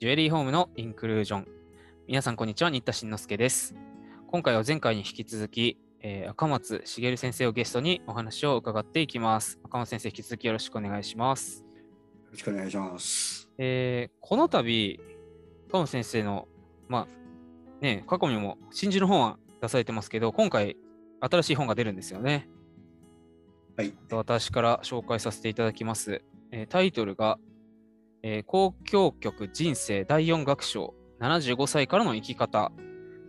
ジュエリーホームのインクルージョン。皆さん、こんにちは。新田慎之介です。今回は前回に引き続き、えー赤松茂先生をゲストにお話を伺っていきます。赤松先生、引き続きよろしくお願いします。よろしくお願いします。えーこの度、赤松先生の、まあ、ね、過去にも真珠の本は出されてますけど、今回、新しい本が出るんですよね。はい。私から紹介させていただきます。えータイトルが、えー交響曲人生第4楽章75歳からの生き方。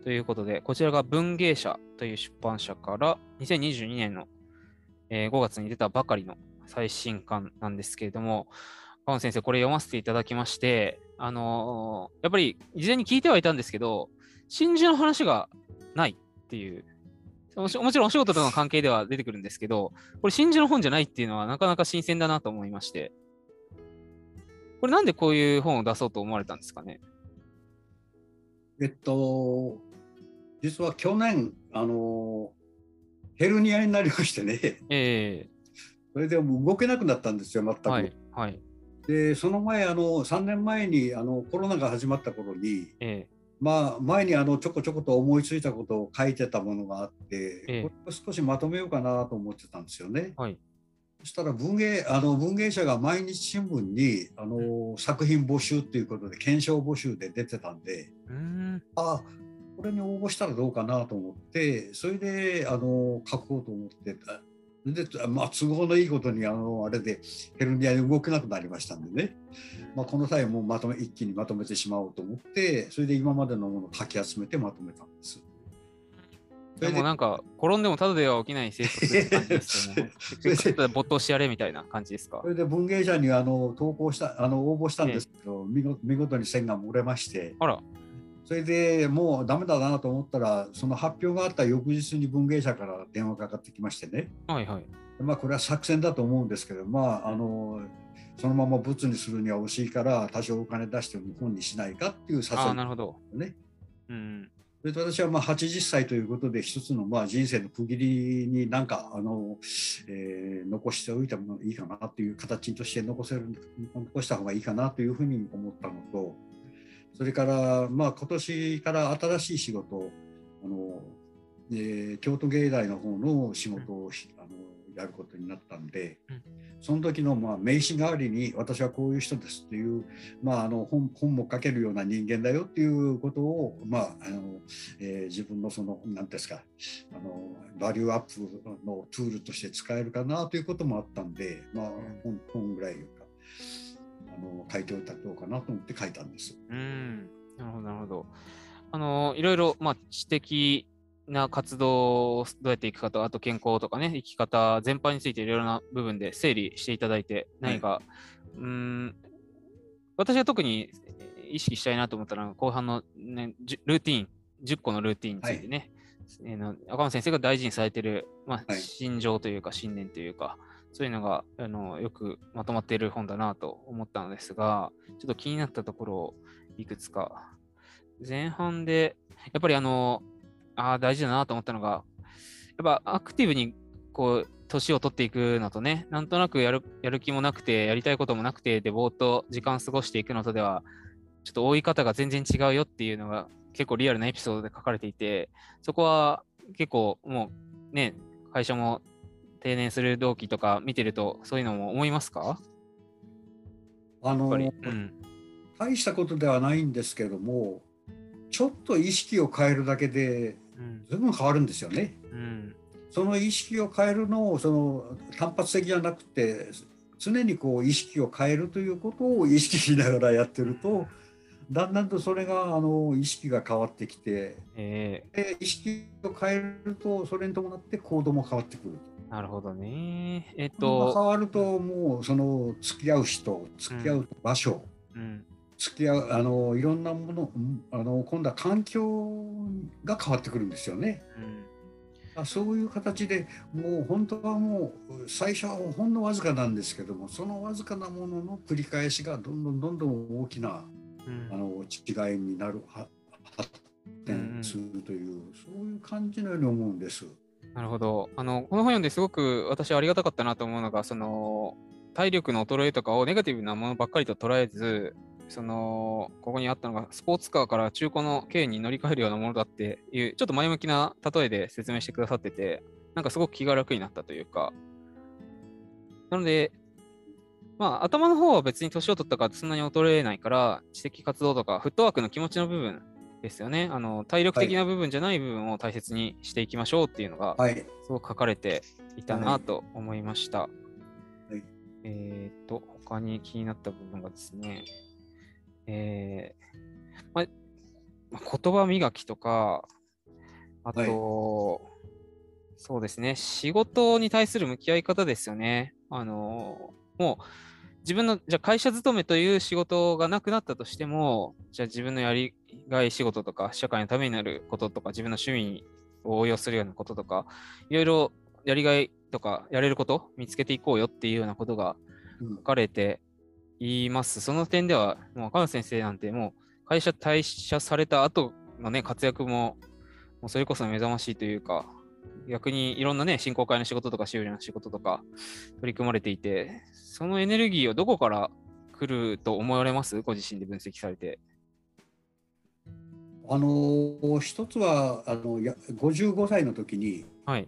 ということで、こちらが文芸社という出版社から2022年の、えー5月に出たばかりの最新刊なんですけれども、川野先生、これ読ませていただきまして、あのーやっぱり事前に聞いてはいたんですけど、真珠の話がないっていう、もちろんお仕事との関係では出てくるんですけど、これ真珠の本じゃないっていうのはなかなか新鮮だなと思いまして、これなんでこういう本を出そうと思われたんですかね？えっと、実は去年、あの、ヘルニアになりましてね、えそれでもう動けなくなったんですよ、全く。えはい、はい、で、その前、あの、3年前にあのコロナが始まった頃に、え。まあ、前にあのちょこちょこと思いついたことを書いてたものがあって、ええ。これを少しまとめようかなと思ってたんですよね。はい、そしたら文芸あの文芸社が毎日新聞にあの作品募集っていうことで検証募集で出てたんでうーん、あこれに応募したらどうかなと思ってそれであの書こうと思ってた。でまあ、都合のいいことにあのあれでヘルニアで動けなくなりましたんでね、まあ、この際もうまとめ一気にまとめてしまおうと思ってそれで今までのものを書き集めてまとめたんです。そでれもなんか、転んでもただでは起きない生活って感じですよね。それでちょっと没頭してやれみたいな感じですか？それで文芸者にあの投稿したあの応募したんですけど、見事見事に線が漏れましてあら、それでもうダメだなと思ったらその発表があった翌日に文芸者から電話かかってきましてね、はいはい。まあ、これは作戦だと思うんですけど、まあ、あのそのまま物にするには惜しいから多少お金出しても本にしないかっていう誘いああ、なるほど。ね。うん、で私はまあ80歳ということで一つのまあ人生の区切りになんかあの、えー残しておいたものいいかなという形として残せる残した方がいいかなというふうに思ったのとそれからまあ今年から新しい仕事あの、えー京都芸大の方の仕事をやることになったんで、うんその時のまあ名刺代わりに私はこういう人ですっていう、まあ、あの本本も書けるような人間だよっていうことを、まああのえー自分のその何ですかあのバリューアップのツールとして使えるかなということもあったんで、まあ、本本ぐらいかあの書いておいたらどうかなと思って書いたんです。うん、なるほど、なるほど。あの、いろいろ、まあ、知的な活動をどうやっていくかと、あと健康とかね、生き方全般についていろいろな部分で整理していただいて、何か、うーん、私が特に意識したいなと思ったのは、後半の、ね、ルーティン、10個のルーティンについてね、えーの赤間先生が大事にされている、まあ、はい。心情というか、信念というか、そういうのがあのよくまとまっている本だなと思ったのですが、ちょっと気になったところをいくつか。前半で、やっぱりあの、ああ、大事だなと思ったのが、やっぱアクティブにこう、年を取っていくのとね、なんとなくやるやる気もなくて、やりたいこともなくて、で、ぼーっと時間過ごしていくのとでは、ちょっと追い方が全然違うよっていうのが結構リアルなエピソードで書かれていて、そこは結構もうね、会社も定年する同期とか見てると、そういうのも思いますか？あの。うん。大したことではないんですけどもちょっと意識を変えるだけでうん。随分変わるんですよね。うん。その意識を変えるのをその単発的じゃなくて常にこう意識を変えるということを意識しながらやってるとだんだんとそれがあの意識が変わってきてえで意識を変えるとそれに伴って行動も変わってくる。ー、なるほどね。えっ行動が変と、わるともうその付き合う人付き合う場所、うん。付き合うあのいろんなものうんあの今度は環境が変わってくるんですよね。うん。あそういう形でもう本当はもう最初はほんのわずかなんですけどもそのわずかなものの繰り返しがどんどんどんどん大きなうんあの違いになるは発展するという、そういう感じのように思うんです。なるほど。あの、この本読んですごく私はありがたかったなと思うのが、その、体力の衰えとかをネガティブなものばっかりと捉えず、その、ここにあったのが、スポーツカーから中古の軽に乗り換えるようなものだっていう、ちょっと前向きな例えで説明してくださってて、なんかすごく気が楽になったというか、なので、まあ、頭の方は別に年を取ったからそんなに衰えないから、知的活動とか、フットワークの気持ちの部分ですよね。あの体力的な部分じゃない部分を大切にしていきましょうっていうのが、はい。すごく書かれていたなと思いました。いえっ、と、他に気になった部分がですね、えーまま言葉磨きとか、あと、そうですね、仕事に対する向き合い方ですよね。あの、もう、自分の、じゃあ会社勤めという仕事がなくなったとしても、じゃあ自分のやりがい仕事とか、社会のためになることとか、自分の趣味を応用するようなこととか、いろいろやりがいとか、やれること見つけていこうよっていうようなことがうん書かれています。その点では、もう赤野先生なんてもう会社退社された後のね、活躍も、もうそれこそ目覚ましいというか、逆にいろんなね、振興会の仕事とか修理の仕事とか取り組まれていて、そのエネルギーをどこから来ると思われます？ご自身で分析されて。あの一つはあのや55歳の時にはい。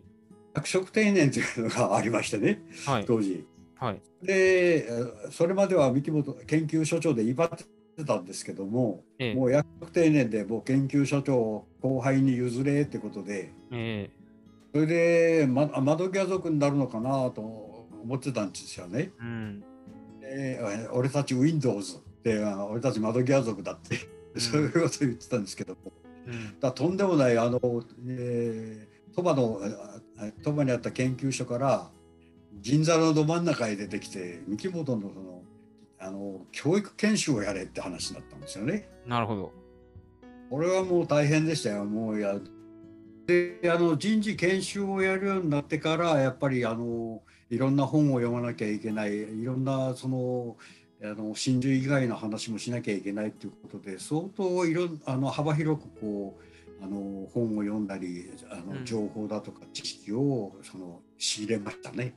役職定年というのがありましてねはい。当時。はい。でえそれまでは三木本研究所長で威張ってたんですけども、ええもう役職定年でもう研究所長を後輩に譲れってことでえそれで、ま、窓際族になるのかなと思ってたんですよね。えうん。で俺たち Windows であ俺たち窓際族だって、そういうことを言ってたんですけども。うん。だとんでもないあの、えー、鳥羽のあ鳥羽にあった研究所から銀座のど真ん中へ出てきて三木本のそのあの教育研修をやれって話になったんですよね。なるほど。これはもう大変でしたよ。もうやであの人事研修をやるようになってからやっぱりあのいろんな本を読まなきゃいけないいろんなそのあの真珠以外の話もしなきゃいけないということで相当いろんあの幅広くこうあの本を読んだりあうんの情報だとか知識をその仕入れましたね。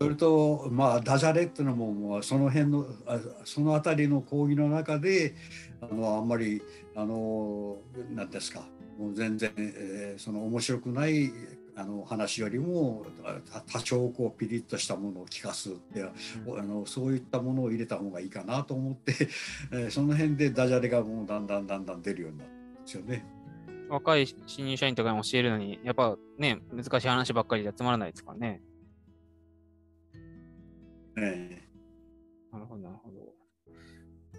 それとまあダジャレっていうのももうその辺のその辺りの講義の中であのあんまりあの何ですかもう全然、えーその面白くないあの話よりも多少こうピリッとしたものを聞かすってうんあのそういったものを入れた方がいいかなと思って、えーその辺でダジャレがもうだんだんだんだん出るようになったんですよね。若い新入社員とかに教えるのに、やっぱね、難しい話ばっかりじゃつまらないですからね。えなるほど、なるほど。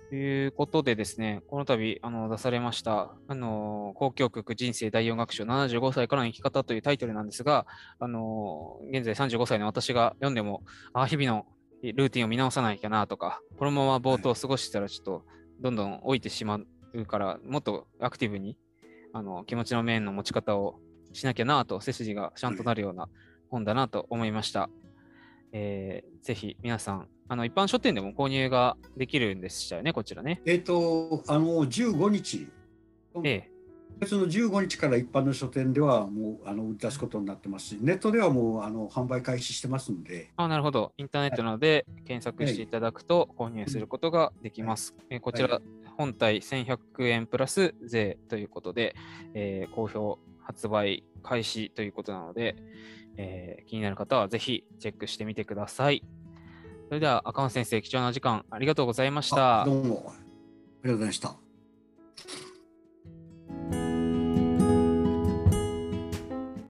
ということでですね、この度あの出されました、あの交響曲人生第4楽章75歳からの生き方というタイトルなんですが、あの現在35歳の私が読んでも、あ日々のルーティンを見直さなきゃなとか、このまま冒頭過ごしてたらちょっとどんどん老いてしまうから、もっとアクティブにあの気持ちの面の持ち方をしなきゃなと、背筋がちゃんとなるような本だなと思いました。えーぜひ皆さん、あの一般書店でも購入ができるんでしたよね、こちらね。ええーとあの15日ええ、別の15日から一般の書店ではもうあの売り出すことになってますし、ネットではもうあの販売開始してますので、あなるほど。インターネットなどで検索していただくと購入することができます。えーこちら、は本体1100円プラス税ということで、えー好評発売開始ということなので、えー気になる方はぜひチェックしてみてください。それでは赤野先生、貴重な時間ありがとうございましたあ。どうもありがとうございました。